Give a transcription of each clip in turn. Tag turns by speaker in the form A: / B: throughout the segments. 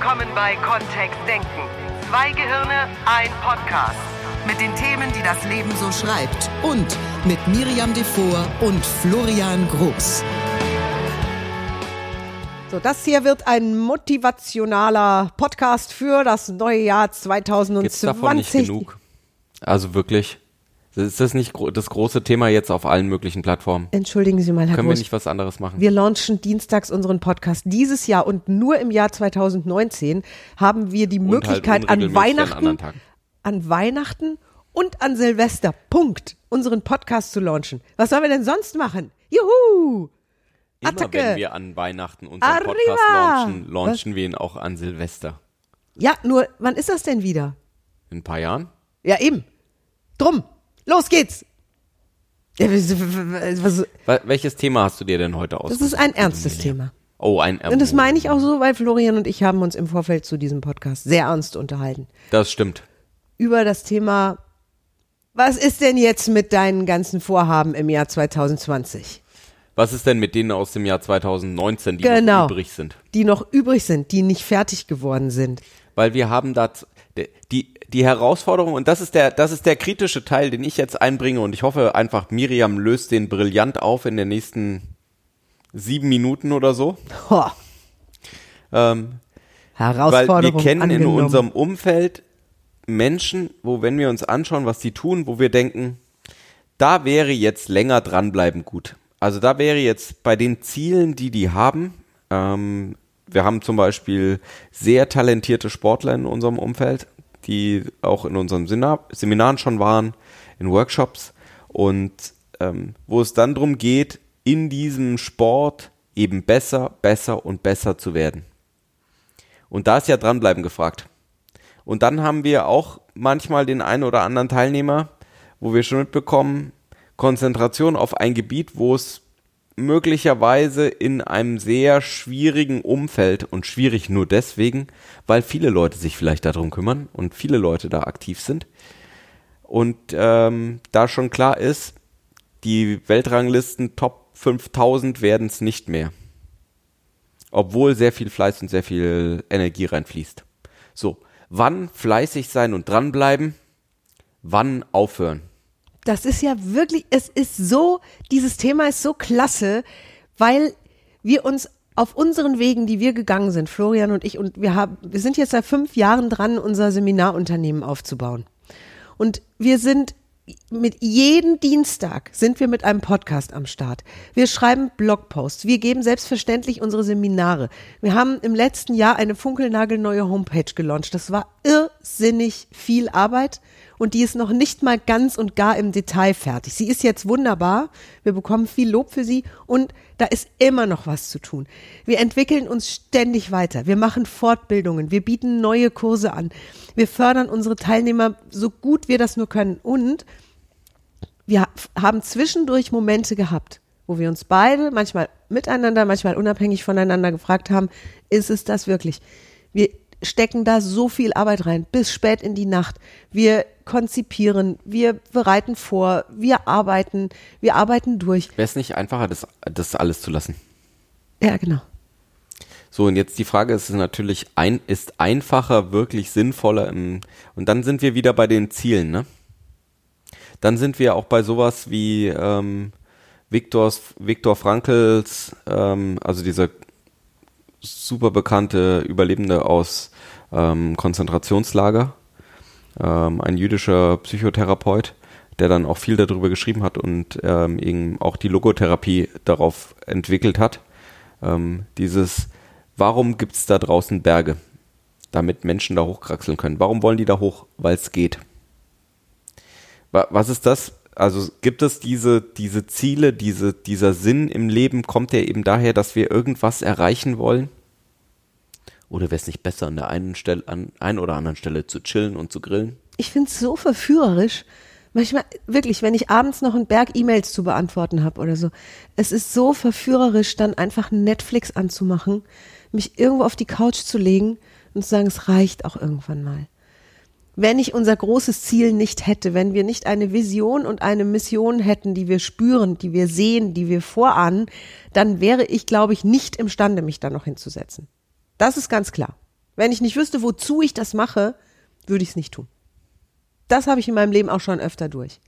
A: willkommen bei Kontext Denken. Zwei Gehirne, ein Podcast. Mit den Themen, die das Leben so schreibt.
B: Und mit Miriam Devor und Florian Groß.
C: So, das hier wird ein motivationaler Podcast für das neue Jahr 2020.
D: Gibt's davon nicht genug? Also wirklich? Ist das nicht das große Thema jetzt auf allen möglichen Plattformen?
C: Entschuldigen Sie mal, Herr
D: Können wir
C: Groß.
D: nicht was anderes machen?
C: Wir launchen dienstags unseren Podcast. Dieses Jahr und nur im Jahr 2019 haben wir die
D: Und
C: Möglichkeit
D: halt
C: an Weihnachten, an Weihnachten und an Silvester, Punkt, unseren Podcast zu launchen. Was sollen wir denn sonst machen? Juhu!
D: Immer
C: Attacke.
D: wenn wir an Weihnachten unseren
C: Arriba.
D: Podcast launchen, launchen wir ihn auch an Silvester.
C: Ja, nur, wann ist das denn wieder?
D: In ein paar Jahren?
C: Ja, eben. Drum. Los geht's. Ja, was- was-
D: Wel- Welches Thema hast du dir denn heute
C: Das
D: ausgesucht?
C: ist ein ernstes Thema.
D: Oh, ein
C: Und das meine ich auch so, weil Florian und ich haben uns im Vorfeld zu diesem Podcast sehr ernst unterhalten.
D: Das stimmt.
C: Über das Thema, was ist denn jetzt mit deinen ganzen Vorhaben im Jahr 2020?
D: Was ist denn mit denen aus dem Jahr 2019, die
C: Genau.
D: noch übrig sind?
C: Die noch übrig sind, die nicht fertig geworden sind.
D: Weil wir haben da die, die Herausforderung, und das ist der, das ist der kritische Teil, den ich jetzt einbringe, und ich hoffe einfach, Miriam löst den brillant auf in den nächsten sieben Minuten oder so.
C: Ho,
D: Ähm, weil
C: Herausforderung
D: wir kennen in
C: angenommen.
D: unserem Umfeld Menschen, wo wenn wir uns anschauen, was die tun, wo wir denken, da wäre jetzt länger dranbleiben gut. Also da wäre jetzt bei den Zielen, die die haben, ähm, wir haben zum Beispiel sehr talentierte Sportler in unserem Umfeld, die auch in unseren Seminar Seminaren schon waren, in Workshops und ähm, wo es dann darum geht, in diesem Sport eben besser, besser und besser zu werden. Und da ist ja dranbleiben gefragt. Und dann haben wir auch manchmal den einen oder anderen Teilnehmer, wo wir schon mitbekommen, Konzentration auf ein Gebiet, wo es möglicherweise in einem sehr schwierigen Umfeld und schwierig nur deswegen, weil viele Leute sich vielleicht darum kümmern und viele Leute da aktiv sind. Und ähm, da schon klar ist, die Weltranglisten Top 5000 werden es nicht mehr obwohl sehr viel Fleiß und sehr viel Energie reinfließt. So, wann fleißig sein und dranbleiben, wann aufhören?
C: Das ist ja wirklich, es ist so, dieses Thema ist so klasse, weil wir uns auf unseren Wegen, die wir gegangen sind, Florian und ich, und wir haben, wir sind jetzt seit fünf Jahren dran, unser Seminarunternehmen aufzubauen. Und wir sind mit jeden Dienstag sind wir mit einem Podcast am Start. Wir schreiben Blogposts. Wir geben selbstverständlich unsere Seminare. Wir haben im letzten Jahr eine funkelnagelneue Homepage gelauncht. Das war irrsinnig viel Arbeit und die ist noch nicht mal ganz und gar im Detail fertig. Sie ist jetzt wunderbar. Wir bekommen viel Lob für sie und da ist immer noch was zu tun. Wir entwickeln uns ständig weiter. Wir machen Fortbildungen. Wir bieten neue Kurse an. Wir fördern unsere Teilnehmer so gut wir das nur können und wir haben zwischendurch Momente gehabt, wo wir uns beide, manchmal miteinander, manchmal unabhängig voneinander gefragt haben, ist es das wirklich? Wir stecken da so viel Arbeit rein, bis spät in die Nacht. Wir konzipieren, wir bereiten vor, wir arbeiten, wir arbeiten durch.
D: Wäre es nicht einfacher, das, das alles zu lassen?
C: Ja, genau.
D: So, und jetzt die Frage ist natürlich, ein, ist einfacher wirklich sinnvoller im, und dann sind wir wieder bei den Zielen, ne? Dann sind wir auch bei sowas wie ähm, Viktors, Viktor Frankls, ähm, also dieser super bekannte Überlebende aus ähm, Konzentrationslager, ähm, ein jüdischer Psychotherapeut, der dann auch viel darüber geschrieben hat und ähm, eben auch die Logotherapie darauf entwickelt hat. Ähm, dieses, warum gibt es da draußen Berge? Damit Menschen da hochkraxeln können. Warum wollen die da hoch? Weil es geht. Wa- Was ist das? Also gibt es diese, diese Ziele, diese, dieser Sinn im Leben, kommt der eben daher, dass wir irgendwas erreichen wollen? Oder wäre es nicht besser, an der einen Stelle, an ein oder anderen Stelle zu chillen und zu grillen?
C: Ich finde es so verführerisch. Manchmal, wirklich, wenn ich abends noch einen Berg E-Mails zu beantworten habe oder so, es ist so verführerisch, dann einfach Netflix anzumachen, mich irgendwo auf die Couch zu legen und zu sagen, es reicht auch irgendwann mal. Wenn ich unser großes Ziel nicht hätte, wenn wir nicht eine Vision und eine Mission hätten, die wir spüren, die wir sehen, die wir vorahnen, dann wäre ich, glaube ich, nicht imstande, mich da noch hinzusetzen. Das ist ganz klar. Wenn ich nicht wüsste, wozu ich das mache, würde ich es nicht tun. Das habe ich in meinem Leben auch schon öfter durch.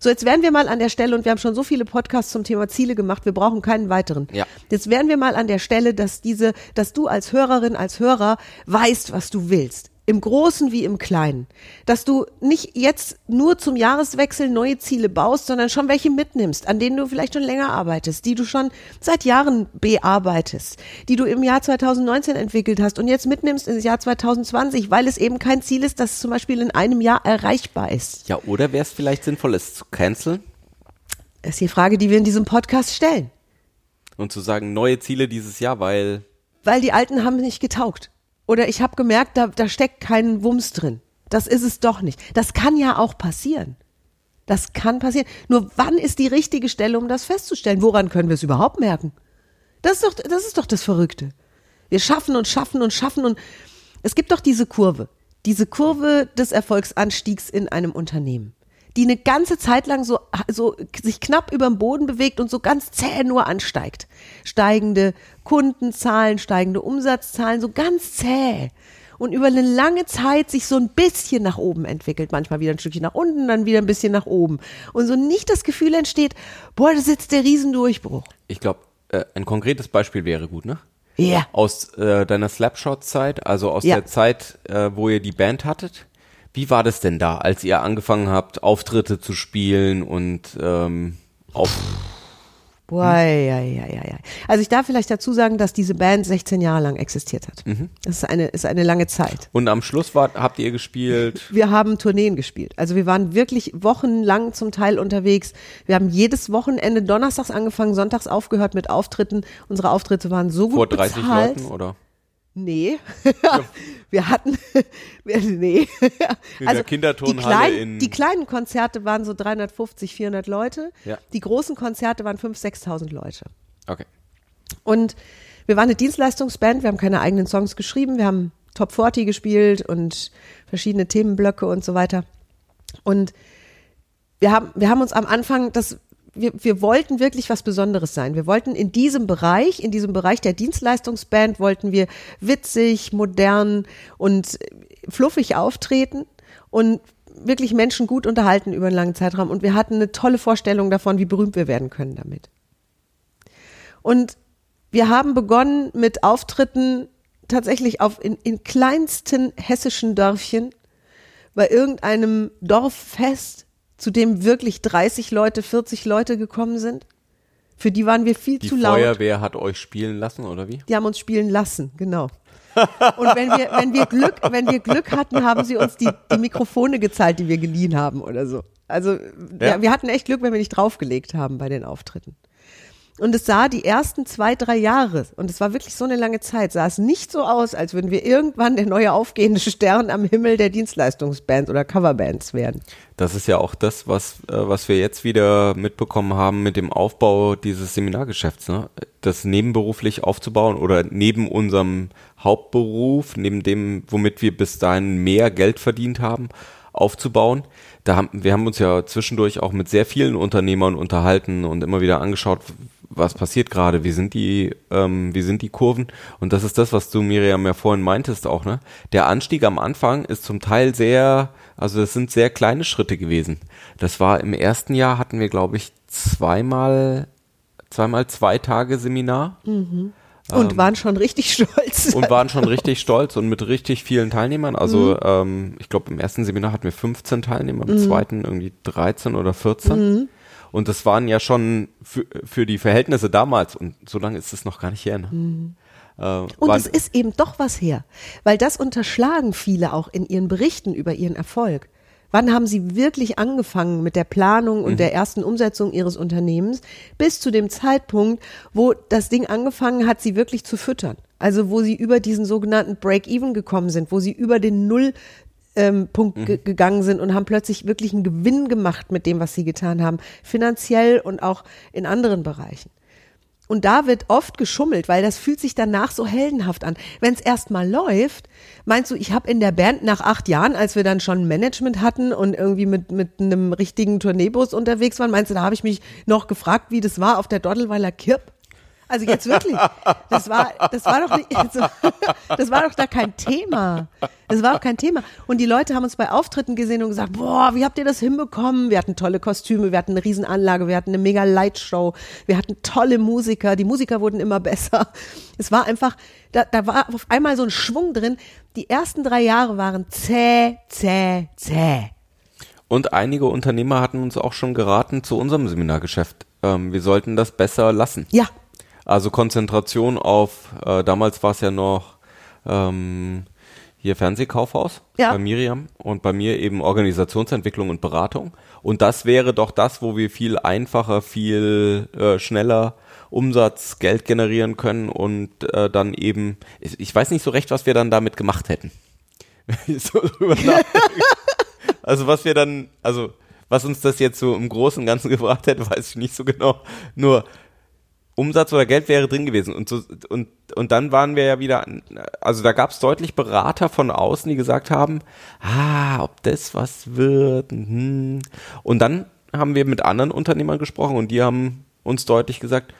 C: So, jetzt wären wir mal an der Stelle, und wir haben schon so viele Podcasts zum Thema Ziele gemacht, wir brauchen keinen weiteren.
D: Ja.
C: Jetzt wären wir mal an der Stelle, dass diese, dass du als Hörerin, als Hörer weißt, was du willst. Im Großen wie im Kleinen. Dass du nicht jetzt nur zum Jahreswechsel neue Ziele baust, sondern schon welche mitnimmst, an denen du vielleicht schon länger arbeitest, die du schon seit Jahren bearbeitest, die du im Jahr 2019 entwickelt hast und jetzt mitnimmst ins Jahr 2020, weil es eben kein Ziel ist, das zum Beispiel in einem Jahr erreichbar ist.
D: Ja, oder wäre es vielleicht sinnvoll, es zu canceln
C: Das ist die Frage, die wir in diesem Podcast stellen.
D: und zu sagen, neue Ziele dieses Jahr, weil
C: weil die alten haben nicht getaugt. Oder ich habe gemerkt, da, da steckt kein Wumms drin. Das ist es doch nicht. Das kann ja auch passieren. Das kann passieren. Nur wann ist die richtige Stelle, um das festzustellen? Woran können wir es überhaupt merken? Das ist doch, das ist doch das Verrückte. Wir schaffen und schaffen und schaffen und es gibt doch diese Kurve. Diese Kurve des Erfolgsanstiegs in einem Unternehmen, die eine ganze Zeit lang so, so sich knapp über dem Boden bewegt und so ganz zäh nur ansteigt. Steigende Kundenzahlen, steigende Umsatzzahlen, so ganz zäh. Und über eine lange Zeit sich so ein bisschen nach oben entwickelt. Manchmal wieder ein Stückchen nach unten, dann wieder ein bisschen nach oben. Und so nicht das Gefühl entsteht, boah, das ist jetzt der Riesendurchbruch.
D: ich glaube, äh, ein konkretes Beispiel wäre gut, ne?
C: Ja.
D: Aus äh, deiner Slapshot-Zeit, also aus
C: Ja.
D: der Zeit, äh, wo ihr die Band hattet. Wie war das denn da, als ihr angefangen habt, Auftritte zu spielen und ähm, auf
C: Boah, ja, ja, ja, ja. Also ich darf vielleicht dazu sagen, dass diese Band 16 Jahre lang existiert hat. Das ist eine, ist eine lange Zeit.
D: und am Schluss wart, habt ihr gespielt?
C: Wir haben Tourneen gespielt. Also wir waren wirklich wochenlang zum Teil unterwegs. Wir haben jedes Wochenende donnerstags angefangen, sonntags aufgehört mit Auftritten. Unsere Auftritte waren so gut
D: Vor 30
C: bezahlt.
D: Leuten oder?
C: Nee. wir hatten, wir, nee.
D: In der Kinderturnhalle
C: die, kleinen,
D: in-
C: die kleinen Konzerte waren so 350, 400 Leute.
D: Ja.
C: Die großen Konzerte waren 5.000, 6.000 Leute.
D: Okay.
C: Und wir waren eine Dienstleistungsband, wir haben keine eigenen Songs geschrieben, wir haben Top 40 gespielt und verschiedene Themenblöcke und so weiter. Und wir haben, wir haben uns am Anfang das, wir, wir wollten wirklich was Besonderes sein. Wir wollten in diesem Bereich, in diesem Bereich der Dienstleistungsband, wollten wir witzig, modern und fluffig auftreten und wirklich Menschen gut unterhalten über einen langen Zeitraum. Und wir hatten eine tolle Vorstellung davon, wie berühmt wir werden können damit. Und wir haben begonnen mit Auftritten tatsächlich auf in, in kleinsten hessischen Dörfchen bei irgendeinem Dorffest, zu dem wirklich 30 Leute, 40 Leute gekommen sind. Für die waren wir viel
D: Die
C: zu laut.
D: Feuerwehr hat euch spielen lassen oder wie?
C: Die haben uns spielen lassen, genau. Und wenn wir, wenn wir Glück, wenn wir Glück hatten, haben sie uns die, die Mikrofone gezahlt, die wir geliehen haben oder so. Also
D: Ja.
C: ja. wir hatten echt Glück, wenn wir nicht draufgelegt haben bei den Auftritten. Und es sah die ersten zwei, drei Jahre, und es war wirklich so eine lange Zeit, sah es nicht so aus, als würden wir irgendwann der neue aufgehende Stern am Himmel der Dienstleistungsbands oder Coverbands werden.
D: Das ist ja auch das, was, äh, was wir jetzt wieder mitbekommen haben mit dem Aufbau dieses Seminargeschäfts, ne? Das nebenberuflich aufzubauen oder neben unserem Hauptberuf, neben dem, womit wir bis dahin mehr Geld verdient haben, aufzubauen. Da haben, wir haben uns ja zwischendurch auch mit sehr vielen Unternehmern unterhalten und immer wieder angeschaut, was passiert gerade, wie sind die, ähm, wie sind die Kurven? Und das ist das, was du Miriam ja vorhin meintest auch, ne? Der Anstieg am Anfang ist zum Teil sehr, also das sind sehr kleine Schritte gewesen. Das war im ersten Jahr hatten wir, glaube ich, zweimal, zweimal zwei Tage Seminar
C: Und waren schon richtig stolz.
D: Ähm. und waren schon richtig stolz und mit richtig vielen Teilnehmern. Also ähm, ich glaube, im ersten Seminar hatten wir 15 Teilnehmer, im zweiten irgendwie 13 oder 14. Und das waren ja schon für, für die Verhältnisse damals, und so lange ist es noch gar nicht her, ne? Äh,
C: Und es ist eben doch was her, weil das unterschlagen viele auch in ihren Berichten über ihren Erfolg. Wann haben sie wirklich angefangen mit der Planung und der ersten Umsetzung ihres Unternehmens bis zu dem Zeitpunkt, wo das Ding angefangen hat, sie wirklich zu füttern? Also wo sie über diesen sogenannten Break-Even gekommen sind, wo sie über den Null ähm, Punkt ge gegangen sind und haben plötzlich wirklich einen Gewinn gemacht mit dem, was sie getan haben, finanziell und auch in anderen Bereichen. Und da wird oft geschummelt, weil das fühlt sich danach so heldenhaft an. Wenn es erstmal läuft, meinst du, ich habe in der Band nach acht Jahren, als wir dann schon Management hatten und irgendwie mit, mit einem richtigen Tourneebus unterwegs waren, meinst du, da habe ich mich noch gefragt, wie das war auf der Doddelweiler Kirp? Also jetzt wirklich. Das war, das war doch nicht, also, das war doch da kein Thema. Das war auch kein Thema. Und die Leute haben uns bei Auftritten gesehen und gesagt, boah, wie habt ihr das hinbekommen? Wir hatten tolle Kostüme, wir hatten eine Riesenanlage, wir hatten eine mega Lightshow, wir hatten tolle Musiker, die Musiker wurden immer besser. Es war einfach, da, da war auf einmal so ein Schwung drin. Die ersten drei Jahre waren zäh, zäh, zäh.
D: Und einige Unternehmer hatten uns auch schon geraten zu unserem Seminargeschäft. Ähm, wir sollten das besser lassen.
C: Ja,
D: Also Konzentration auf, äh, damals war es ja noch ähm, hier Fernsehkaufhaus
C: Ja.
D: bei Miriam und bei mir eben Organisationsentwicklung und Beratung. Und das wäre doch das, wo wir viel einfacher, viel äh, schneller Umsatz, Geld generieren können und äh, dann eben, ich, ich weiß nicht so recht, was wir dann damit gemacht hätten. So also was wir dann, also was uns das jetzt so im Großen und Ganzen gebracht hätte, weiß ich nicht so genau. Nur Umsatz oder Geld wäre drin gewesen. Und, so, und, und dann waren wir ja wieder, also da gab es deutlich Berater von außen, die gesagt haben, ah, ob das was wird. Hm. Und dann haben wir mit anderen Unternehmern gesprochen und die haben uns deutlich gesagt,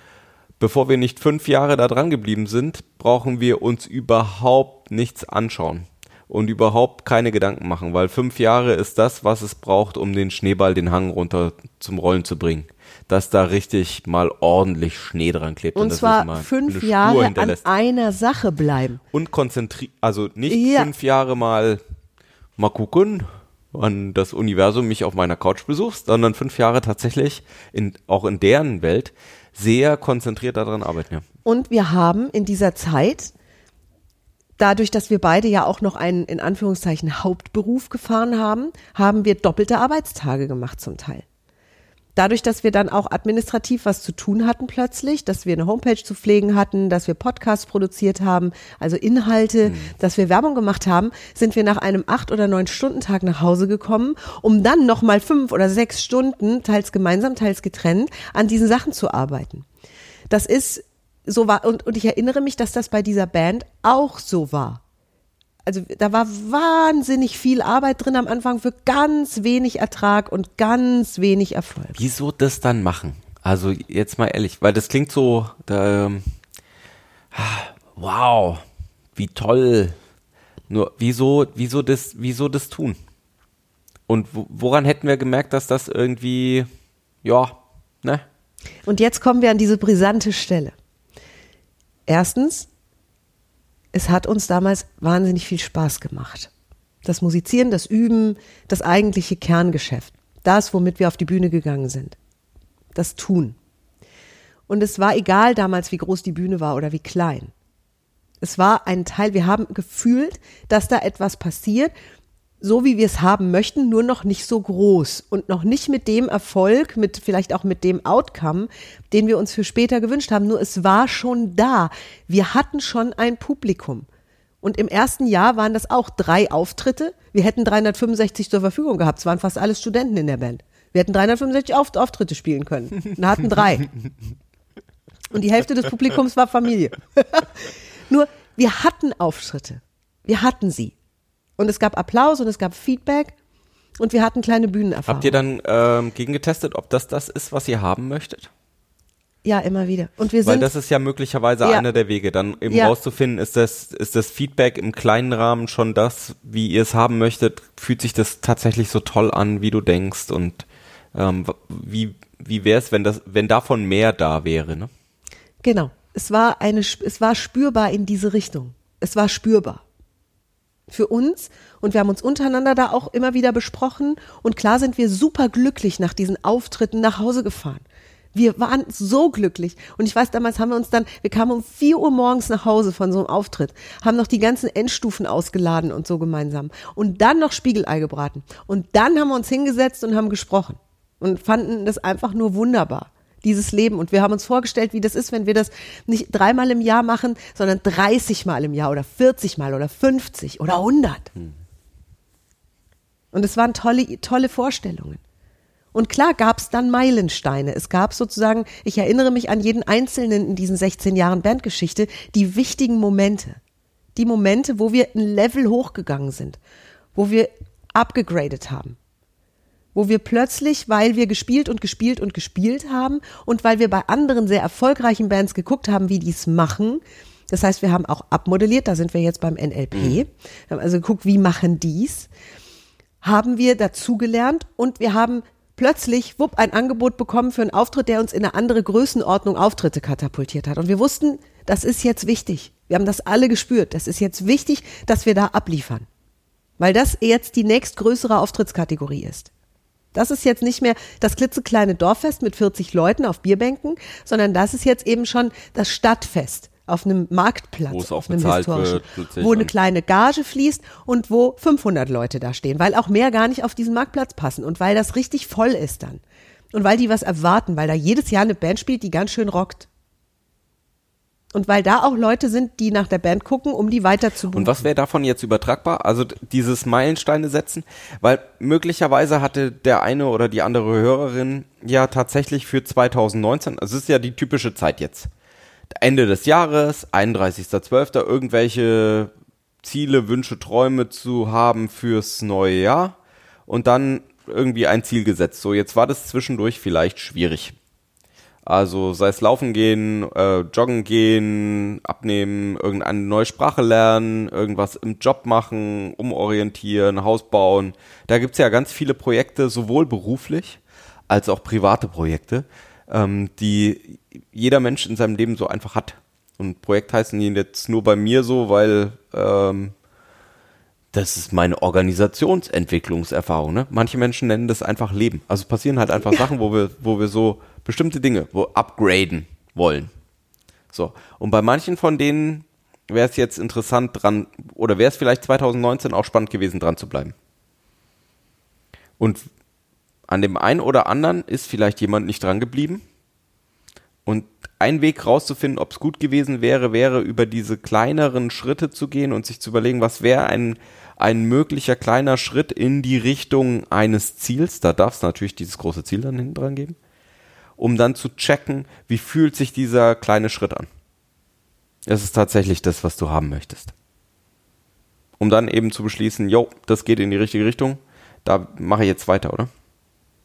D: bevor wir nicht fünf Jahre da dran geblieben sind, brauchen wir uns überhaupt nichts anschauen und überhaupt keine Gedanken machen, weil fünf Jahre ist das, was es braucht, um den Schneeball den Hang runter zum Rollen zu bringen. Dass da richtig mal ordentlich Schnee dran klebt.
C: und
D: es
C: zwar
D: mal
C: fünf Jahre an einer Sache bleiben.
D: Und konzentriert, also nicht
C: Ja.
D: fünf Jahre mal mal gucken, wann das Universum mich auf meiner Couch besucht, sondern fünf Jahre tatsächlich in, auch in deren Welt sehr konzentriert daran arbeiten. Ja.
C: Und wir haben in dieser Zeit, dadurch, dass wir beide ja auch noch einen in Anführungszeichen Hauptberuf gefahren haben, haben wir doppelte Arbeitstage gemacht zum Teil. Dadurch, dass wir dann auch administrativ was zu tun hatten plötzlich, dass wir eine Homepage zu pflegen hatten, dass wir Podcasts produziert haben, also Inhalte, dass wir Werbung gemacht haben, sind wir nach einem acht oder neun Stunden Tag nach Hause gekommen, um dann noch mal fünf oder sechs Stunden, teils gemeinsam, teils getrennt, an diesen Sachen zu arbeiten. Das ist so war und, und ich erinnere mich, dass das bei dieser Band auch so war. Also da war wahnsinnig viel Arbeit drin am Anfang für ganz wenig Ertrag und ganz wenig Erfolg.
D: Wieso das dann machen? Also jetzt mal ehrlich, weil das klingt so, da, ähm, wow, wie toll. Nur wieso, wieso das, wieso das tun? Und wo- woran hätten wir gemerkt, dass das irgendwie, ja, ne?
C: Und jetzt kommen wir an diese brisante Stelle. Erstens, es hat uns damals wahnsinnig viel Spaß gemacht. Das Musizieren, das Üben, das eigentliche Kerngeschäft. Das, womit wir auf die Bühne gegangen sind. Das Tun. Und es war egal damals, wie groß die Bühne war oder wie klein. Es war ein Teil, wir haben gefühlt, dass da etwas passiert, so wie wir es haben möchten, nur noch nicht so groß und noch nicht mit dem Erfolg, mit vielleicht auch mit dem Outcome, den wir uns für später gewünscht haben. Nur es war schon da. Wir hatten schon ein Publikum. Und im ersten Jahr waren das auch drei Auftritte. Wir hätten 365 zur Verfügung gehabt. Es waren fast alle Studenten in der Band. Wir hätten 365 Auf Auftritte spielen können. Und hatten drei. Und die Hälfte des Publikums war Familie. Nur, wir hatten Auftritte. Wir hatten sie. Und es gab Applaus und es gab Feedback und wir hatten kleine Bühnenerfahrung.
D: Habt ihr dann ähm, gegengetestet, ob das das ist, was ihr haben möchtet?
C: Ja, immer wieder. Und wir
D: Weil
C: sind,
D: das ist ja möglicherweise
C: Ja.
D: einer der Wege, dann eben
C: Ja.
D: rauszufinden, ist das, ist das Feedback im kleinen Rahmen schon das, wie ihr es haben möchtet? Fühlt sich das tatsächlich so toll an, wie du denkst? Und ähm, wie, wie wäre es, wenn das, wenn davon mehr da wäre? Ne?
C: genau. Es war eine, es war spürbar in diese Richtung. Es war spürbar. Für uns. Und wir haben uns untereinander da auch immer wieder besprochen. Und klar sind wir super glücklich nach diesen Auftritten nach Hause gefahren. Wir waren so glücklich. Und ich weiß, damals haben wir uns dann, wir kamen um vier Uhr morgens nach Hause von so einem Auftritt, haben noch die ganzen Endstufen ausgeladen und so gemeinsam. Und dann noch Spiegelei gebraten. Und dann haben wir uns hingesetzt und haben gesprochen. Und fanden das einfach nur wunderbar dieses Leben. Und wir haben uns vorgestellt, wie das ist, wenn wir das nicht dreimal im Jahr machen, sondern 30 Mal im Jahr oder 40 Mal oder 50 oder 100. Und es waren tolle, tolle Vorstellungen. Und klar gab es dann Meilensteine. Es gab sozusagen, ich erinnere mich an jeden Einzelnen in diesen 16 Jahren Bandgeschichte, die wichtigen Momente. Die Momente, wo wir ein Level hochgegangen sind, wo wir abgegradet haben wo wir plötzlich, weil wir gespielt und gespielt und gespielt haben und weil wir bei anderen sehr erfolgreichen Bands geguckt haben, wie die es machen, das heißt, wir haben auch abmodelliert, da sind wir jetzt beim NLP, wir haben also geguckt, wie machen die's, haben wir dazugelernt und wir haben plötzlich, wupp, ein Angebot bekommen für einen Auftritt, der uns in eine andere Größenordnung Auftritte katapultiert hat. Und wir wussten, das ist jetzt wichtig. Wir haben das alle gespürt. Das ist jetzt wichtig, dass wir da abliefern. Weil das jetzt die nächstgrößere Auftrittskategorie ist. Das ist jetzt nicht mehr das klitzekleine Dorffest mit 40 Leuten auf Bierbänken, sondern das ist jetzt eben schon das Stadtfest auf einem Marktplatz,
D: Wo es
C: auf einem historischen,
D: wird,
C: wo eine kleine Gage fließt und wo 500 Leute da stehen, weil auch mehr gar nicht auf diesen Marktplatz passen und weil das richtig voll ist dann. Und weil die was erwarten, weil da jedes Jahr eine Band spielt, die ganz schön rockt. Und weil da auch Leute sind, die nach der Band gucken, um die weiter zu
D: Und was wäre davon jetzt übertragbar? Also dieses Meilensteine setzen, weil möglicherweise hatte der eine oder die andere Hörerin ja tatsächlich für 2019, also es ist ja die typische Zeit jetzt. Ende des Jahres, 31.12., irgendwelche Ziele, Wünsche, Träume zu haben fürs neue Jahr und dann irgendwie ein Ziel gesetzt. So, jetzt war das zwischendurch vielleicht schwierig. Also sei es laufen gehen, äh, joggen gehen, abnehmen, irgendeine neue Sprache lernen, irgendwas im Job machen, umorientieren, Haus bauen. Da gibt's ja ganz viele Projekte, sowohl beruflich als auch private Projekte, ähm, die jeder Mensch in seinem Leben so einfach hat. Und Projekt heißen die jetzt nur bei mir so, weil ähm, das ist meine Organisationsentwicklungserfahrung. Ne? Manche Menschen nennen das einfach Leben. Also passieren halt einfach Sachen, wo wir, wo wir so bestimmte Dinge, wo upgraden wollen. So. Und bei manchen von denen wäre es jetzt interessant dran, oder wäre es vielleicht 2019 auch spannend gewesen, dran zu bleiben. Und an dem einen oder anderen ist vielleicht jemand nicht dran geblieben. Und ein Weg rauszufinden, ob es gut gewesen wäre, wäre über diese kleineren Schritte zu gehen und sich zu überlegen, was wäre ein, ein möglicher kleiner Schritt in die Richtung eines Ziels. Da darf es natürlich dieses große Ziel dann hinten dran geben. Um dann zu checken, wie fühlt sich dieser kleine Schritt an. Das ist tatsächlich das, was du haben möchtest. Um dann eben zu beschließen, jo, das geht in die richtige Richtung, da mache ich jetzt weiter, oder?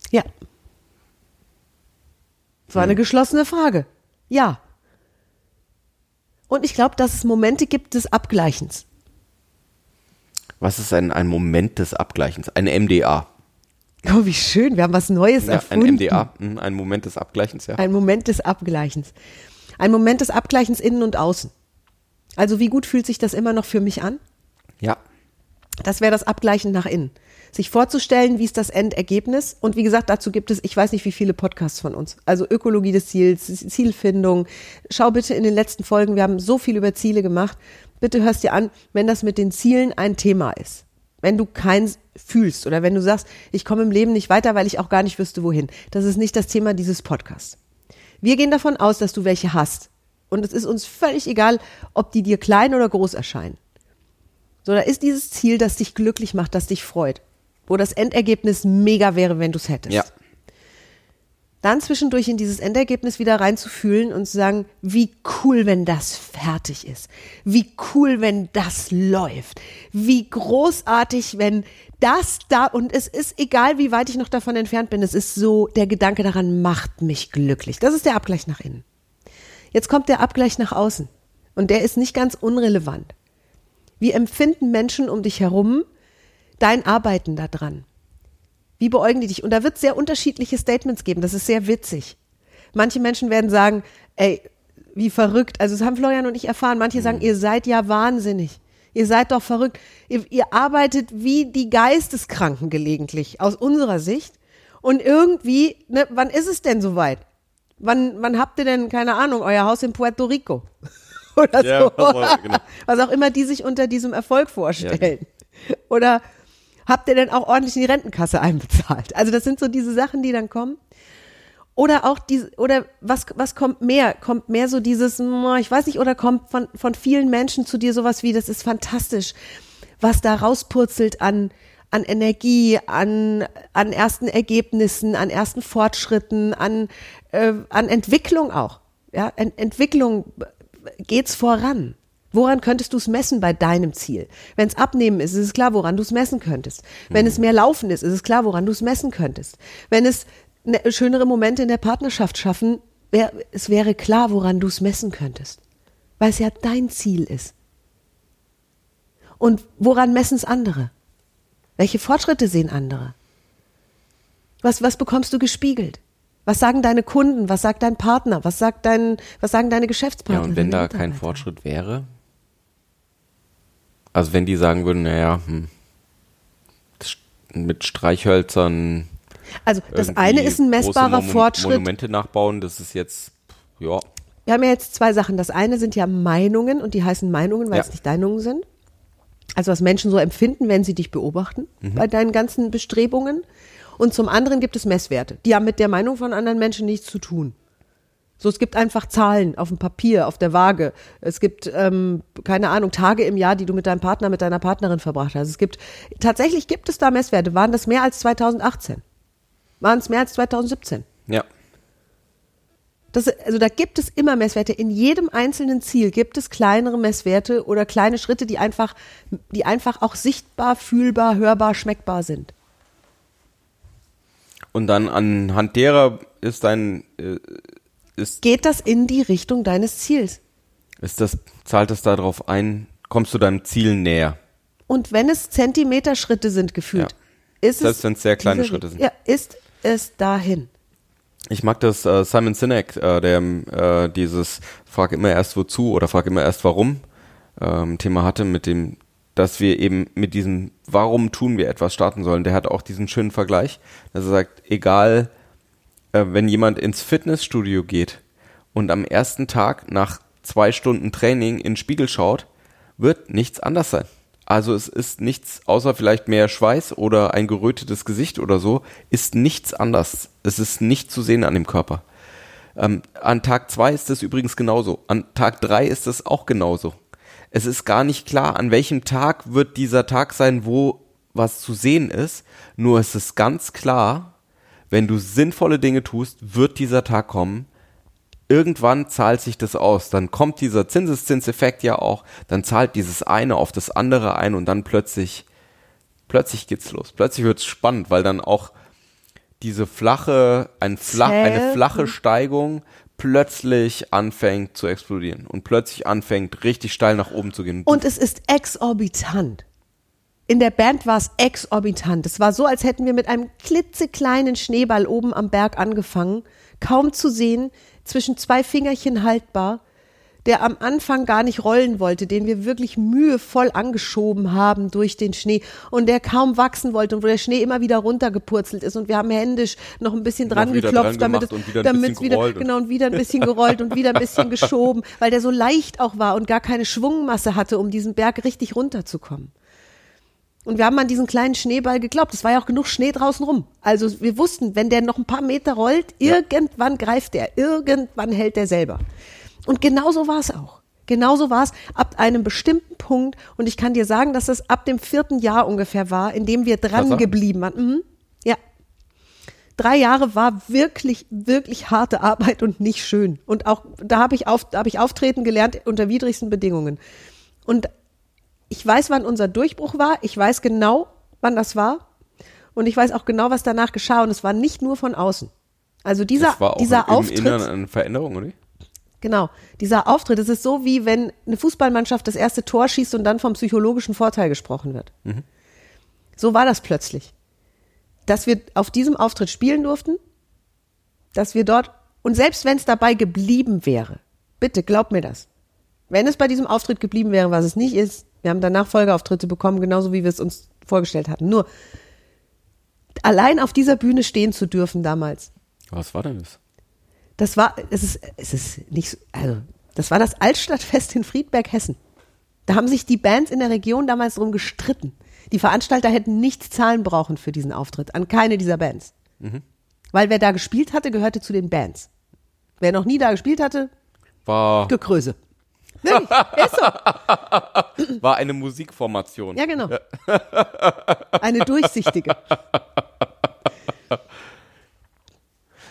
C: Ja. Das war eine geschlossene Frage. Ja. Und ich glaube, dass es Momente gibt des Abgleichens.
D: Was ist ein, ein Moment des Abgleichens? Ein MDA.
C: Oh, wie schön. Wir haben was Neues
D: Ja, ein
C: erfunden.
D: MDA, mhm, ein Moment des Abgleichens, ja.
C: Ein Moment des Abgleichens. Ein Moment des Abgleichens innen und außen. Also wie gut fühlt sich das immer noch für mich an?
D: Ja.
C: Das wäre das Abgleichen nach innen. Sich vorzustellen, wie ist das Endergebnis? Und wie gesagt, dazu gibt es, ich weiß nicht, wie viele Podcasts von uns. Also Ökologie des Ziels, Zielfindung. Schau bitte in den letzten Folgen, wir haben so viel über Ziele gemacht. Bitte hörst dir an, wenn das mit den Zielen ein Thema ist. Wenn du keins fühlst oder wenn du sagst, ich komme im Leben nicht weiter, weil ich auch gar nicht wüsste, wohin. Das ist nicht das Thema dieses Podcasts. Wir gehen davon aus, dass du welche hast. Und es ist uns völlig egal, ob die dir klein oder groß erscheinen. So, da ist dieses Ziel, das dich glücklich macht, das dich freut. Wo das Endergebnis mega wäre, wenn du es hättest.
D: Ja.
C: Dann zwischendurch in dieses Endergebnis wieder reinzufühlen und zu sagen, wie cool, wenn das fertig ist. Wie cool, wenn das läuft. Wie großartig, wenn das da, und es ist egal, wie weit ich noch davon entfernt bin, es ist so, der Gedanke daran macht mich glücklich. Das ist der Abgleich nach innen. Jetzt kommt der Abgleich nach außen. Und der ist nicht ganz unrelevant. Wie empfinden Menschen um dich herum dein Arbeiten daran? Wie beäugen die dich? Und da wird es sehr unterschiedliche Statements geben. Das ist sehr witzig. Manche Menschen werden sagen, ey, wie verrückt. Also das haben Florian und ich erfahren. Manche sagen, ihr seid ja wahnsinnig. Ihr seid doch verrückt. Ihr, ihr arbeitet wie die Geisteskranken gelegentlich aus unserer Sicht. Und irgendwie, ne, wann ist es denn soweit? Wann, wann habt ihr denn, keine Ahnung, euer Haus in Puerto Rico? Oder
D: Ja,
C: so.
D: was auch- genau.
C: Was auch immer die sich unter diesem Erfolg vorstellen. Oder habt ihr denn auch ordentlich in die Rentenkasse einbezahlt? Also das sind so diese Sachen, die dann kommen. Oder auch diese, oder was, was kommt mehr? Kommt mehr so dieses, ich weiß nicht, oder kommt von, von vielen Menschen zu dir sowas wie, das ist fantastisch, was da rauspurzelt an, an Energie, an, an ersten Ergebnissen, an ersten Fortschritten, an, äh, an Entwicklung auch. Ja, Ent Entwicklung geht's voran. Woran könntest du es messen bei deinem Ziel? Wenn es Abnehmen ist, ist es klar, woran du es messen könntest. Wenn es mehr Laufen ist, ist es klar, woran du es messen könntest. Wenn es ne, schönere Momente in der Partnerschaft schaffen, wär, es wäre klar, woran du es messen könntest. Weil es ja dein Ziel ist. Und woran messen es andere? Welche Fortschritte sehen andere? Was, was bekommst du gespiegelt? Was sagen deine Kunden? Was sagt dein Partner? Was sagt dein, was sagen deine
D: Ja,
C: Geschäftspartner?
D: und wenn da kein Fortschritt wäre, also wenn die sagen würden, naja, hm, mit Streichhölzern
C: Also das eine ist ein messbarer
D: Monu-
C: Fortschritt.
D: Monumente nachbauen, das ist jetzt, ja,
C: Wir haben ja jetzt zwei Sachen. Das eine sind ja Meinungen und die heißen Meinungen, weil
D: Ja.
C: es nicht Meinungen sind. Also was Menschen so empfinden, wenn sie dich beobachten
D: Mhm.
C: bei deinen ganzen Bestrebungen. Und zum anderen gibt es Messwerte. Die haben mit der Meinung von anderen Menschen nichts zu tun. So, es gibt einfach Zahlen auf dem Papier, auf der Waage. Es gibt, ähm, keine Ahnung, Tage im Jahr, die du mit deinem Partner, mit deiner Partnerin verbracht hast. Es gibt, tatsächlich gibt es da Messwerte. Waren das mehr als 2018? Waren es mehr als 2017?
D: ja.
C: Das, also da gibt es immer Messwerte. In jedem einzelnen Ziel gibt es kleinere Messwerte oder kleine Schritte, die einfach, die einfach auch sichtbar, fühlbar, hörbar, schmeckbar sind.
D: Und dann anhand derer ist dein, äh, ist,
C: Geht das in die Richtung deines Ziels?
D: ist das, zahlt es darauf ein, kommst du deinem Ziel näher?
C: Und wenn es Zentimeterschritte sind gefühlt, ist
D: Selbst
C: es
D: wenn es sehr kleine
C: diese-
D: Schritte sind.
C: Ja, ist es dahin.
D: Ich mag das äh, Simon Sinek, äh, der äh, dieses Frag immer erst wozu oder Frag immer erst warum ähm, Thema hatte, mit dem, dass wir eben mit diesem Warum tun wir etwas starten sollen. Der hat auch diesen schönen Vergleich, dass er sagt, egal, äh, wenn jemand ins Fitnessstudio geht und am ersten Tag nach zwei Stunden Training in den Spiegel schaut, wird nichts anders sein. Also es ist nichts, außer vielleicht mehr Schweiß oder ein gerötetes Gesicht oder so, ist nichts anders. Es ist nicht zu sehen an dem Körper. Ähm, an Tag zwei ist es übrigens genauso. An Tag drei ist es auch genauso. Es ist gar nicht klar, an welchem Tag wird dieser Tag sein, wo was zu sehen ist. Nur es ist ganz klar, wenn du sinnvolle Dinge tust, wird dieser Tag kommen. Irgendwann zahlt sich das aus. Dann kommt dieser Zinseszinseffekt ja auch. Dann zahlt dieses eine auf das andere ein und dann plötzlich, plötzlich geht's los. Plötzlich wird's spannend, weil dann auch diese flache, ein flach, eine flache Steigung plötzlich anfängt zu explodieren und plötzlich anfängt richtig steil nach oben zu gehen.
C: Und es ist exorbitant. In der Band war es exorbitant. Es war so, als hätten wir mit einem klitzekleinen Schneeball oben am Berg angefangen, kaum zu sehen, zwischen zwei Fingerchen haltbar, der am Anfang gar nicht rollen wollte, den wir wirklich mühevoll angeschoben haben durch den Schnee und der kaum wachsen wollte und wo der Schnee immer wieder runtergepurzelt ist und wir haben händisch noch ein bisschen dran
D: wieder
C: geklopft,
D: dran
C: damit
D: wieder
C: es,
D: ein
C: damit wieder, genau, und wieder ein bisschen gerollt und wieder ein bisschen geschoben, weil der so leicht auch war und gar keine Schwungmasse hatte, um diesen Berg richtig runterzukommen. Und wir haben an diesen kleinen Schneeball geglaubt. Es war ja auch genug Schnee draußen rum. Also wir wussten, wenn der noch ein paar Meter rollt, irgendwann greift der, irgendwann hält der selber. Und genauso war es auch. Genauso war es ab einem bestimmten Punkt. Und ich kann dir sagen, dass es ab dem vierten Jahr ungefähr war, in dem wir dran geblieben waren. Mhm. Ja. Drei Jahre war wirklich, wirklich harte Arbeit und nicht schön. Und auch da habe ich, auf, da habe ich auftreten gelernt unter widrigsten Bedingungen. Und ich weiß, wann unser Durchbruch war. Ich weiß genau, wann das war. Und ich weiß auch genau, was danach geschah. Und es war nicht nur von außen. Also dieser,
D: das war auch
C: dieser
D: im
C: Auftritt.
D: Inneren eine Veränderung, oder?
C: Genau, dieser Auftritt, es ist so wie wenn eine Fußballmannschaft das erste Tor schießt und dann vom psychologischen Vorteil gesprochen wird. So war das plötzlich. Dass wir auf diesem Auftritt spielen durften, dass wir dort, und selbst wenn es dabei geblieben wäre, bitte glaub mir das, wenn es bei diesem Auftritt geblieben wäre, was es nicht ist, wir haben danach Folgeauftritte bekommen, genauso wie wir es uns vorgestellt hatten. Nur allein auf dieser Bühne stehen zu dürfen damals,
D: Was war denn das?
C: das war, es ist, es ist nicht, so- also, das war das Altstadtfest in Friedberg, Hessen. Da haben sich die Bands in der Region damals drum gestritten. Die Veranstalter hätten nicht zahlen brauchen für diesen Auftritt, an keine dieser Bands. Weil wer da gespielt hatte, gehörte zu den Bands. Wer noch nie da gespielt hatte,
D: War,
C: Gekröse. Wirklich, ist so.
D: war eine Musikformation.
C: Ja, genau. Eine durchsichtige.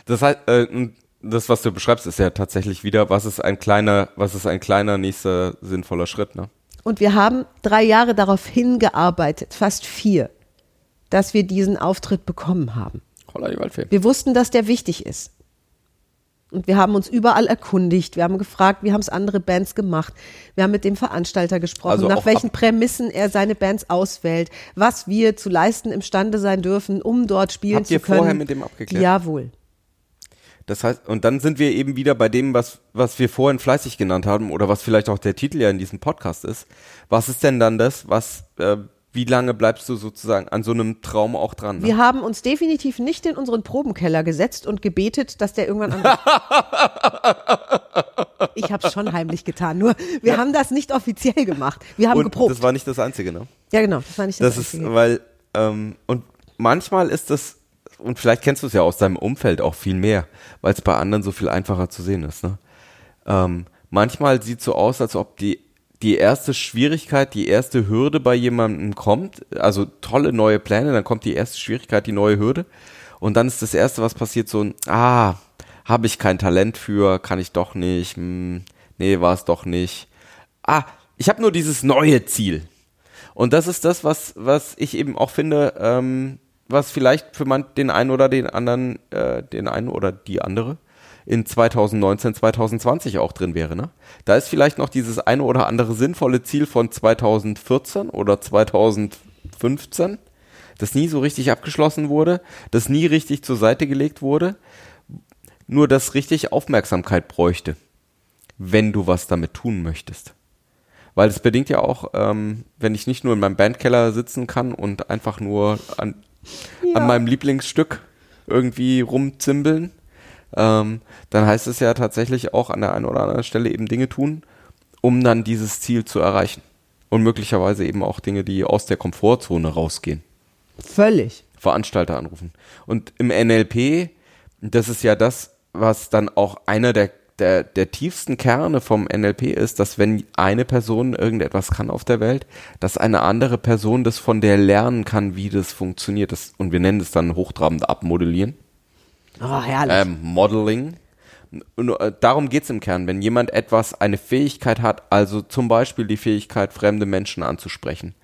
D: Das heißt, äh, das, was du beschreibst, ist ja tatsächlich wieder, was ist ein kleiner, was ist ein kleiner nächster sinnvoller Schritt, ne?
C: Und wir haben drei Jahre darauf hingearbeitet, fast vier, dass wir diesen Auftritt bekommen haben.
D: Holla die Waldfee.
C: Wir wussten, dass der wichtig ist. Und wir haben uns überall erkundigt. Wir haben gefragt, wie haben es andere Bands gemacht. Wir haben mit dem Veranstalter gesprochen,
D: Also
C: nach welchen Prämissen er seine Bands auswählt, was wir zu leisten imstande sein dürfen, um dort spielen
D: Habt
C: zu
D: ihr
C: können.
D: vorher mit dem abgeklärt?
C: Jawohl.
D: Das heißt, und dann sind wir eben wieder bei dem, was, was wir vorhin fleißig genannt haben oder was vielleicht auch der Titel ja in diesem Podcast ist. Was ist denn dann das, was, äh, wie lange bleibst du sozusagen an so einem Traum auch dran? Ne?
C: Wir haben uns definitiv nicht in unseren Probenkeller gesetzt und gebetet, dass der irgendwann an. ich habe es schon heimlich getan, nur wir haben das nicht offiziell gemacht. Wir haben
D: und
C: geprobt.
D: das war nicht das Einzige, ne?
C: ja, genau, das war nicht das,
D: Das ist,
C: Einzige.
D: weil, ähm, und manchmal ist das, und vielleicht kennst du es ja aus deinem Umfeld auch viel mehr, weil es bei anderen so viel einfacher zu sehen ist, ne? Ähm, manchmal sieht so aus, als ob die, die erste Schwierigkeit, die erste Hürde bei jemandem kommt, also tolle neue Pläne, dann kommt die erste Schwierigkeit, die neue Hürde, und dann ist das erste, was passiert, so ein, ah, habe ich kein Talent für, kann ich doch nicht, hm, nee, war es doch nicht. Ah, ich habe nur dieses neue Ziel. Und das ist das, was, was ich eben auch finde, ähm, was vielleicht für man, den einen oder den anderen, äh, den einen oder die andere in 2019, 2020 auch drin wäre. Ne? Da ist vielleicht noch dieses eine oder andere sinnvolle Ziel von 2014 oder 2015, das nie so richtig abgeschlossen wurde, das nie richtig zur Seite gelegt wurde, nur das richtig Aufmerksamkeit bräuchte, wenn du was damit tun möchtest. Weil es bedingt ja auch, ähm, wenn ich nicht nur in meinem Bandkeller sitzen kann und einfach nur an, an meinem Lieblingsstück irgendwie rumzimbeln, ähm, dann heißt es ja tatsächlich auch an der einen oder anderen Stelle eben Dinge tun, um dann dieses Ziel zu erreichen. Und möglicherweise eben auch Dinge, die aus der Komfortzone rausgehen.
C: Völlig.
D: Veranstalter anrufen. Und im NLP, das ist ja das, was dann auch einer der, der, der tiefsten Kerne vom NLP ist, dass wenn eine Person irgendetwas kann auf der Welt, dass eine andere Person das von der lernen kann, wie das funktioniert. Das, und wir nennen es dann hochtrabend abmodellieren.
C: Oh, herrlich.
D: Ähm, Modeling. Äh, darum geht's im Kern. Wenn jemand etwas, eine Fähigkeit hat, also zum Beispiel die Fähigkeit, fremde Menschen anzusprechen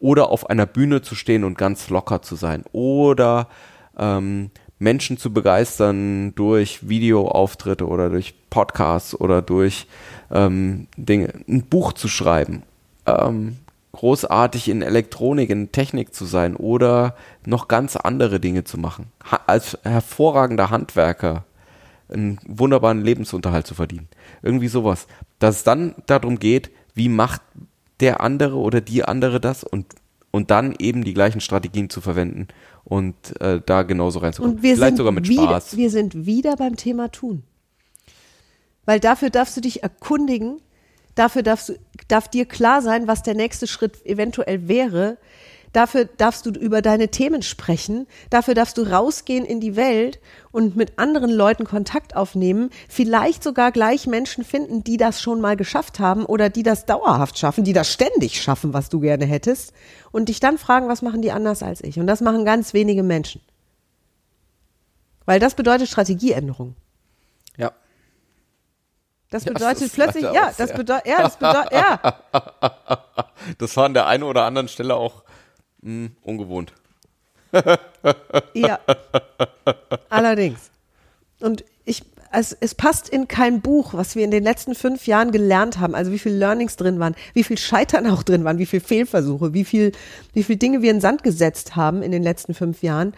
D: oder auf einer Bühne zu stehen und ganz locker zu sein oder ähm, Menschen zu begeistern durch Videoauftritte oder durch Podcasts oder durch ähm, Dinge, ein Buch zu schreiben, ähm, großartig in Elektronik, in Technik zu sein oder noch ganz andere Dinge zu machen. Ha als hervorragender Handwerker einen wunderbaren Lebensunterhalt zu verdienen. Irgendwie sowas. Dass es dann darum geht, wie macht der andere oder die andere das und, und dann eben die gleichen Strategien zu verwenden und äh, da genauso reinzukommen.
C: Und wir
D: Vielleicht
C: sind
D: sogar mit
C: wieder,
D: Spaß.
C: Wir sind wieder beim Thema tun. Weil dafür darfst du dich erkundigen, dafür darfst du, darf dir klar sein, was der nächste Schritt eventuell wäre. Dafür darfst du über deine Themen sprechen. Dafür darfst du rausgehen in die Welt und mit anderen Leuten Kontakt aufnehmen. Vielleicht sogar gleich Menschen finden, die das schon mal geschafft haben oder die das dauerhaft schaffen, die das ständig schaffen, was du gerne hättest. Und dich dann fragen, was machen die anders als ich? Und das machen ganz wenige Menschen. Weil das bedeutet Strategieänderung. Das
D: Ja,
C: bedeutet
D: das
C: plötzlich, ja, das bedeutet, ja, das bedeutet, ja,
D: Das war an der einen oder anderen Stelle auch mh, ungewohnt.
C: ja. Allerdings. Und ich, es, es passt in kein Buch, was wir in den letzten fünf Jahren gelernt haben, also wie viel Learnings drin waren, wie viel Scheitern auch drin waren, wie viel Fehlversuche, wie viel, wie viel Dinge wir in Sand gesetzt haben in den letzten fünf Jahren.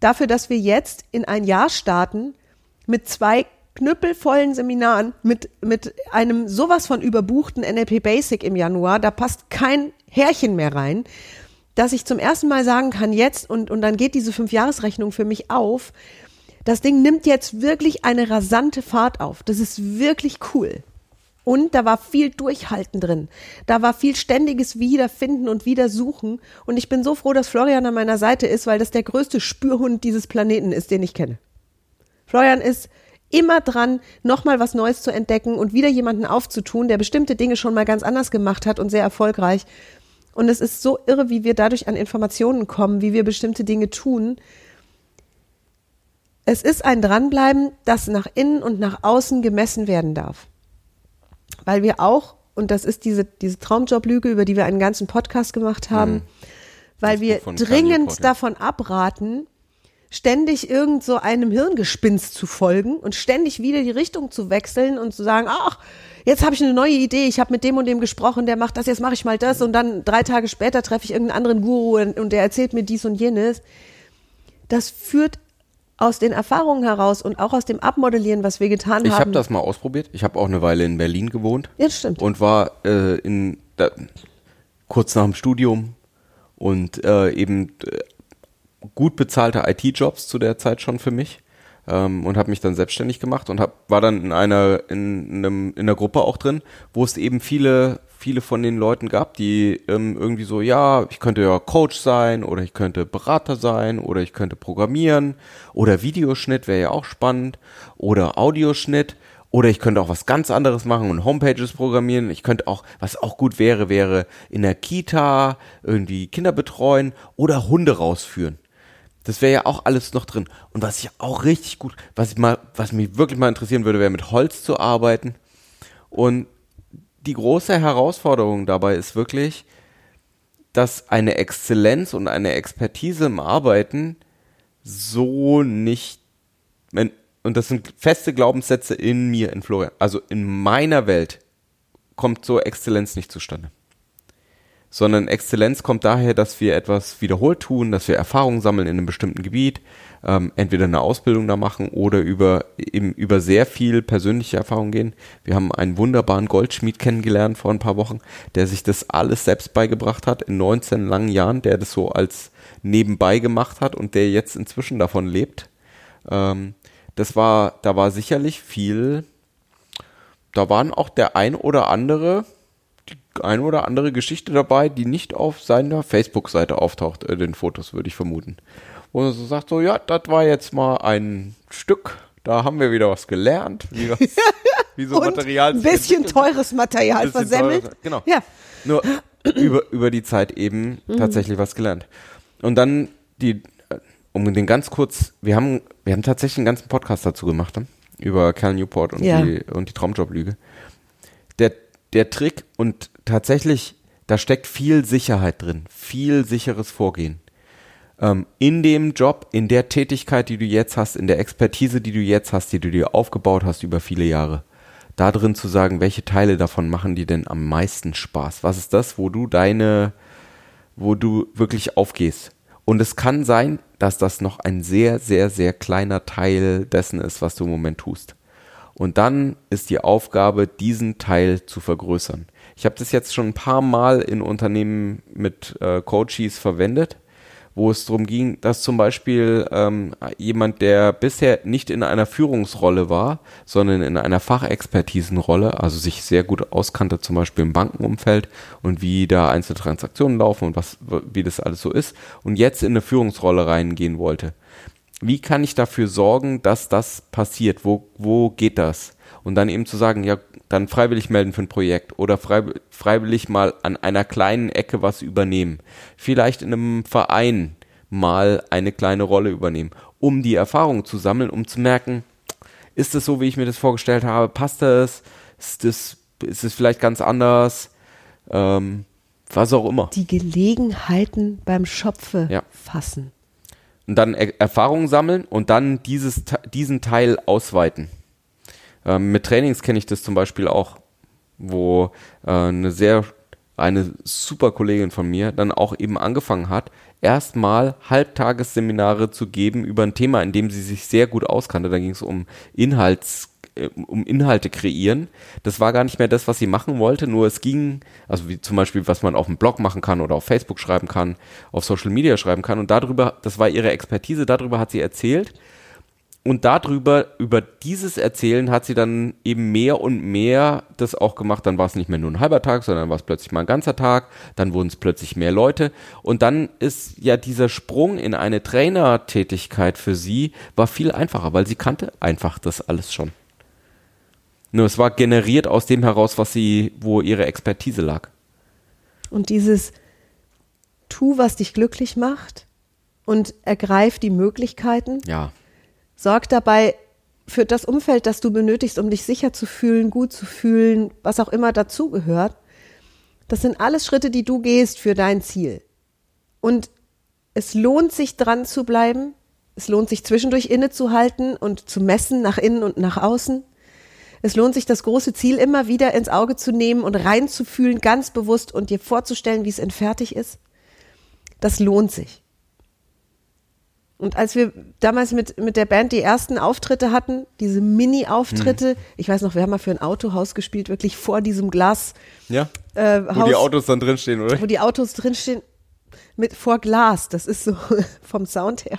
C: Dafür, dass wir jetzt in ein Jahr starten mit zwei knüppelvollen Seminaren, mit, mit einem sowas von überbuchten NLP Basic im Januar, da passt kein Härchen mehr rein, dass ich zum ersten Mal sagen kann, jetzt, und, und dann geht diese Fünfjahresrechnung für mich auf, das Ding nimmt jetzt wirklich eine rasante Fahrt auf. Das ist wirklich cool. Und da war viel Durchhalten drin. Da war viel ständiges Wiederfinden und Wiedersuchen. Und ich bin so froh, dass Florian an meiner Seite ist, weil das der größte Spürhund dieses Planeten ist, den ich kenne. Florian ist immer dran, nochmal was Neues zu entdecken und wieder jemanden aufzutun, der bestimmte Dinge schon mal ganz anders gemacht hat und sehr erfolgreich. Und es ist so irre, wie wir dadurch an Informationen kommen, wie wir bestimmte Dinge tun. es ist ein Dranbleiben, das nach innen und nach außen gemessen werden darf. Weil wir auch, und das ist diese, diese Traumjob-Lüge, über die wir einen ganzen Podcast gemacht haben,
D: Mhm.
C: weil
D: Das
C: wir dringend davon abraten, ständig irgend so einem Hirngespinst zu folgen und ständig wieder die Richtung zu wechseln und zu sagen, ach, jetzt habe ich eine neue Idee, ich habe mit dem und dem gesprochen, der macht das, jetzt mache ich mal das und dann drei Tage später treffe ich irgendeinen anderen Guru und, und der erzählt mir dies und jenes. Das führt aus den Erfahrungen heraus und auch aus dem Abmodellieren, was wir getan
D: Ich
C: haben.
D: habe das mal ausprobiert. Ich habe auch eine Weile in Berlin gewohnt.
C: Ja, stimmt.
D: Und war äh, in da, kurz nach dem Studium und äh, eben äh, gut bezahlte IT-Jobs zu der Zeit schon für mich ähm, und habe mich dann selbstständig gemacht und hab, war dann in einer in, einem, in einer Gruppe auch drin, wo es eben viele viele von den Leuten gab, die ähm, irgendwie so, ja, ich könnte ja Coach sein oder ich könnte Berater sein oder ich könnte programmieren oder Videoschnitt wäre ja auch spannend oder Audioschnitt oder ich könnte auch was ganz anderes machen und Homepages programmieren. Ich könnte auch, was auch gut wäre, wäre in der Kita irgendwie Kinder betreuen oder Hunde rausführen. Das wäre ja auch alles noch drin. Und was ich auch richtig gut, was ich mal, was mich wirklich mal interessieren würde, wäre mit Holz zu arbeiten. Und die große Herausforderung dabei ist wirklich, dass eine Exzellenz und eine Expertise im Arbeiten so nicht, wenn, und das sind feste Glaubenssätze in mir, in Florian, also in meiner Welt kommt so Exzellenz nicht zustande. Sondern Exzellenz kommt daher, dass wir etwas wiederholt tun, dass wir Erfahrungen sammeln in einem bestimmten Gebiet, ähm, entweder eine Ausbildung da machen oder über, eben über sehr viel persönliche Erfahrung gehen. Wir haben einen wunderbaren Goldschmied kennengelernt vor ein paar Wochen, der sich das alles selbst beigebracht hat in 19 langen Jahren, der das so als nebenbei gemacht hat und der jetzt inzwischen davon lebt. Ähm, das war, da war sicherlich viel, da waren auch der ein oder andere, die ein oder andere Geschichte dabei, die nicht auf seiner Facebook-Seite auftaucht, äh, den Fotos, würde ich vermuten. Wo er so sagt, so, ja, das war jetzt mal ein Stück, da haben wir wieder was gelernt, wie, das, wie so Material
C: ein bisschen teures Material
D: Bisschen
C: versemmelt.
D: teures- genau.
C: Ja.
D: Nur über, über die Zeit eben
C: Mhm.
D: tatsächlich was gelernt. Und dann die, äh, um den ganz kurz, wir haben, wir haben tatsächlich einen ganzen Podcast dazu gemacht, ne? über Cal Newport und
C: Ja.
D: die, und die Traumjob-Lüge. Der, der Trick und tatsächlich, da steckt viel Sicherheit drin, viel sicheres Vorgehen. Ähm, in dem Job, in der Tätigkeit, die du jetzt hast, in der Expertise, die du jetzt hast, die du dir aufgebaut hast über viele Jahre, da drin zu sagen, welche Teile davon machen dir denn am meisten Spaß? Was ist das, wo du deine, wo du wirklich aufgehst? Und es kann sein, dass das noch ein sehr, sehr, sehr kleiner Teil dessen ist, was du im Moment tust. Und dann ist die Aufgabe, diesen Teil zu vergrößern. Ich habe das jetzt schon ein paar Mal in Unternehmen mit äh, Coaches verwendet, wo es darum ging, dass zum Beispiel ähm, jemand, der bisher nicht in einer Führungsrolle war, sondern in einer Fachexpertisenrolle, also sich sehr gut auskannte, zum Beispiel im Bankenumfeld und wie da einzelne Transaktionen laufen und was, wie das alles so ist, und jetzt in eine Führungsrolle reingehen wollte wie kann ich dafür sorgen, dass das passiert? Wo, wo geht das? Und dann eben zu sagen, ja, dann freiwillig melden für ein Projekt oder frei, freiwillig mal an einer kleinen Ecke was übernehmen. Vielleicht in einem Verein mal eine kleine Rolle übernehmen, um die Erfahrung zu sammeln, um zu merken, ist es so, wie ich mir das vorgestellt habe? Passt das? Ist es ist es vielleicht ganz anders? Ähm, was auch immer.
C: Die Gelegenheiten beim Schopfe
D: Ja.
C: fassen.
D: Und dann er Erfahrungen sammeln und dann dieses, diesen Teil ausweiten. Ähm, mit Trainings kenne ich das zum Beispiel auch, wo äh, eine sehr, eine super Kollegin von mir dann auch eben angefangen hat, erstmal Halbtagesseminare zu geben über ein Thema, in dem sie sich sehr gut auskannte. Da ging es um Inhalts um Inhalte kreieren. Das war gar nicht mehr das, was sie machen wollte, nur es ging, also wie zum Beispiel, was man auf dem Blog machen kann oder auf Facebook schreiben kann, auf Social Media schreiben kann und darüber, das war ihre Expertise, darüber hat sie erzählt und darüber, über dieses Erzählen hat sie dann eben mehr und mehr das auch gemacht. Dann war es nicht mehr nur ein halber Tag, sondern war es plötzlich mal ein ganzer Tag. Dann wurden es plötzlich mehr Leute. Und dann ist ja dieser Sprung in eine Trainertätigkeit für sie war viel einfacher, weil sie kannte einfach das alles schon. Nur es war generiert aus dem heraus, was sie, wo ihre Expertise lag.
C: Und dieses Tu, was dich glücklich macht und ergreif die Möglichkeiten,
D: Ja.
C: sorgt dabei für das Umfeld, das du benötigst, um dich sicher zu fühlen, gut zu fühlen, was auch immer dazugehört. Das sind alles Schritte, die du gehst für dein Ziel. Und es lohnt sich dran zu bleiben. Es lohnt sich zwischendurch innezuhalten und zu messen nach innen und nach außen. Es lohnt sich, das große Ziel immer wieder ins Auge zu nehmen und reinzufühlen, ganz bewusst und dir vorzustellen, wie es in fertig ist. Das lohnt sich. Und als wir damals mit, mit der Band die ersten Auftritte hatten, diese Mini-Auftritte,
D: Mhm.
C: ich weiß noch, wir haben mal für ein Autohaus gespielt, wirklich vor diesem Glas,
D: Ja.
C: äh,
D: Wo
C: Haus,
D: die Autos dann drinstehen, oder?
C: wo die Autos drinstehen, mit vor Glas. Das ist so vom Sound her.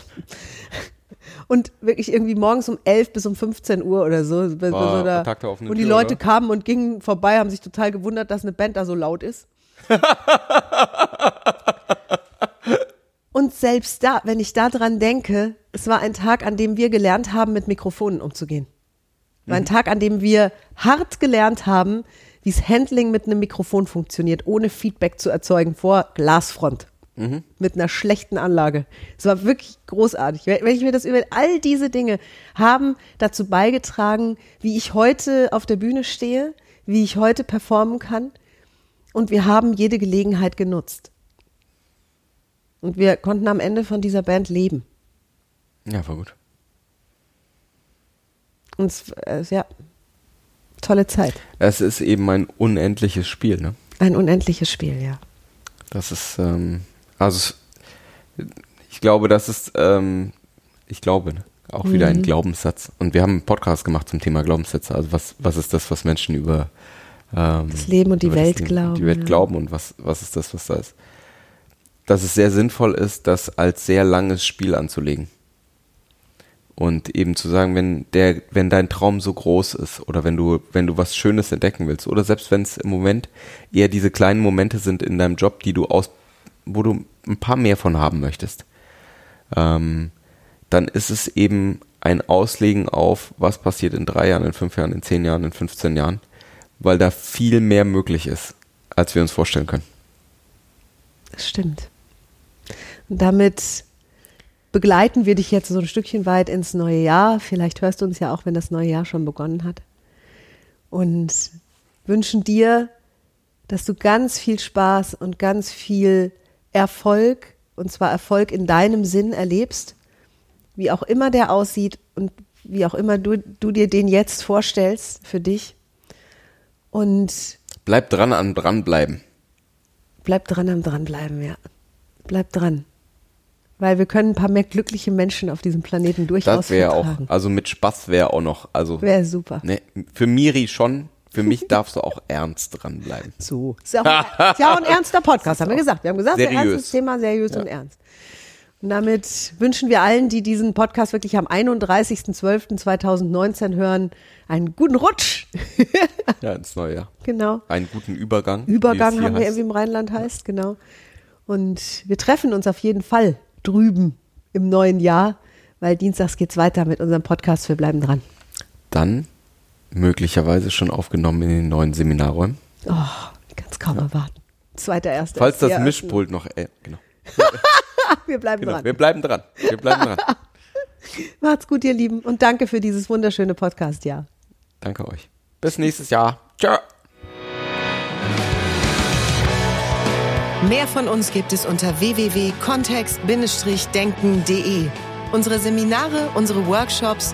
C: Und wirklich irgendwie morgens um 11 bis um 15 Uhr oder so. so da, und die
D: Tür,
C: Leute
D: oder?
C: kamen und gingen vorbei, haben sich total gewundert, dass eine Band da so laut ist. und selbst da, wenn ich da dran denke, es war ein Tag, an dem wir gelernt haben, mit Mikrofonen umzugehen. War
D: Mhm.
C: ein Tag, an dem wir hart gelernt haben, wie das Handling mit einem Mikrofon funktioniert, ohne Feedback zu erzeugen vor Glasfront.
D: Mhm.
C: Mit einer schlechten Anlage. Es war wirklich großartig. Wenn ich mir das über all diese Dinge haben dazu beigetragen, wie ich heute auf der Bühne stehe, wie ich heute performen kann. Und wir haben jede Gelegenheit genutzt. Und wir konnten am Ende von dieser Band leben.
D: Ja, war gut.
C: Und es, äh, ja, tolle Zeit.
D: Es ist eben ein unendliches Spiel, ne?
C: Ein unendliches Spiel, ja.
D: Das ist, ähm, also ich glaube, das ist, ähm, ich glaube, ne? auch wieder
C: Mhm.
D: ein Glaubenssatz. Und wir haben einen Podcast gemacht zum Thema Glaubenssätze. Also was, was ist das, was Menschen über ähm,
C: Das Leben und die Welt
D: Leben,
C: glauben,
D: Die Welt
C: ja.
D: glauben und was, was ist das, was da ist. Dass es sehr sinnvoll ist, das als sehr langes Spiel anzulegen. Und eben zu sagen, wenn der, wenn dein Traum so groß ist oder wenn du, wenn du was Schönes entdecken willst oder selbst wenn es im Moment eher diese kleinen Momente sind in deinem Job, die du aus, wo du ein paar mehr von haben möchtest, ähm, dann ist es eben ein Auslegen auf, was passiert in drei Jahren, in fünf Jahren, in zehn Jahren, in 15 Jahren, weil da viel mehr möglich ist, als wir uns vorstellen können.
C: Das stimmt. Und damit begleiten wir dich jetzt so ein Stückchen weit ins neue Jahr. Vielleicht hörst du uns ja auch, wenn das neue Jahr schon begonnen hat. Und wünschen dir, dass du ganz viel Spaß und ganz viel Erfolg, und zwar Erfolg in deinem Sinn erlebst, wie auch immer der aussieht und wie auch immer du, du dir den jetzt vorstellst für dich. Und
D: Bleib dran an dranbleiben.
C: Bleib dran am dranbleiben, ja. Bleib dran. Weil wir können ein paar mehr glückliche Menschen auf diesem Planeten durchaus
D: Das wäre auch, also mit Spaß wäre auch noch, also
C: Wäre super.
D: ne, für Miri schon, für mich darfst du auch ernst dranbleiben.
C: So. Ist ja, auch, ist ja auch ein ernster Podcast, haben wir gesagt. Wir haben gesagt,
D: Seriös.
C: ein ernstes Thema, seriös und ernst. Und damit wünschen wir allen, die diesen Podcast wirklich am 31.12.2019 hören, einen guten Rutsch.
D: Ja, ins neue Jahr.
C: genau.
D: Einen guten Übergang. es
C: Übergang haben wir
D: heißt.
C: irgendwie im Rheinland heißt, genau. Und wir treffen uns auf jeden Fall drüben im neuen Jahr, weil dienstags geht's weiter mit unserem Podcast. Wir bleiben dran.
D: Dann möglicherweise schon aufgenommen in den neuen Seminarräumen.
C: Oh, ich kann's kaum erwarten. Zweiter, erster.
D: Falls das. Mischpult noch, äh, genau.
C: Wir bleiben
D: genau.
C: dran.
D: Wir bleiben dran. Wir bleiben dran.
C: Macht's gut, ihr Lieben. Und danke für dieses wunderschöne Podcast-Jahr.
D: Danke euch. Bis nächstes Jahr. Ciao.
B: Mehr von uns gibt es unter www.kontext-denken.de. Unsere Seminare, unsere Workshops